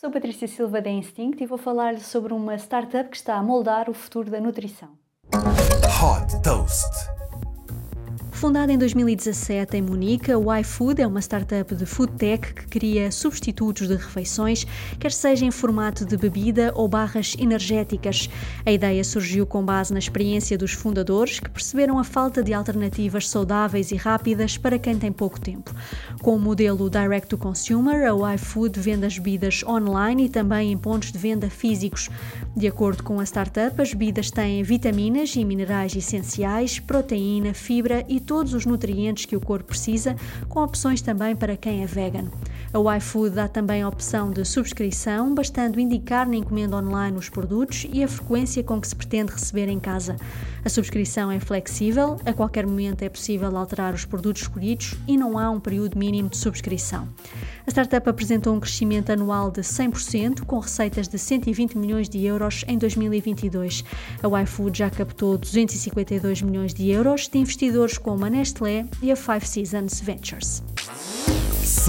Sou Patrícia Silva da Instinct e vou falar-lhe sobre uma startup que está a moldar o futuro da nutrição. Hot Toast. Fundada em 2017 em Munique, o iFood é uma startup de food tech que cria substitutos de refeições, quer seja em formato de bebida ou barras energéticas. A ideia surgiu com base na experiência dos fundadores, que perceberam a falta de alternativas saudáveis e rápidas para quem tem pouco tempo. Com o modelo Direct to Consumer, o iFood vende as bebidas online e também em pontos de venda físicos. De acordo com a startup, as bebidas têm vitaminas e minerais essenciais, proteína, fibra e todos os nutrientes que o corpo precisa, com opções também para quem é vegan. A iFood dá também a opção de subscrição, bastando indicar na encomenda online os produtos e a frequência com que se pretende receber em casa. A subscrição é flexível, a qualquer momento é possível alterar os produtos escolhidos e não há um período mínimo de subscrição. A startup apresentou um crescimento anual de 100%, com receitas de 120 milhões de euros em 2022. A iFood já captou 252 milhões de euros de investidores como a Nestlé e a Five Seasons Ventures.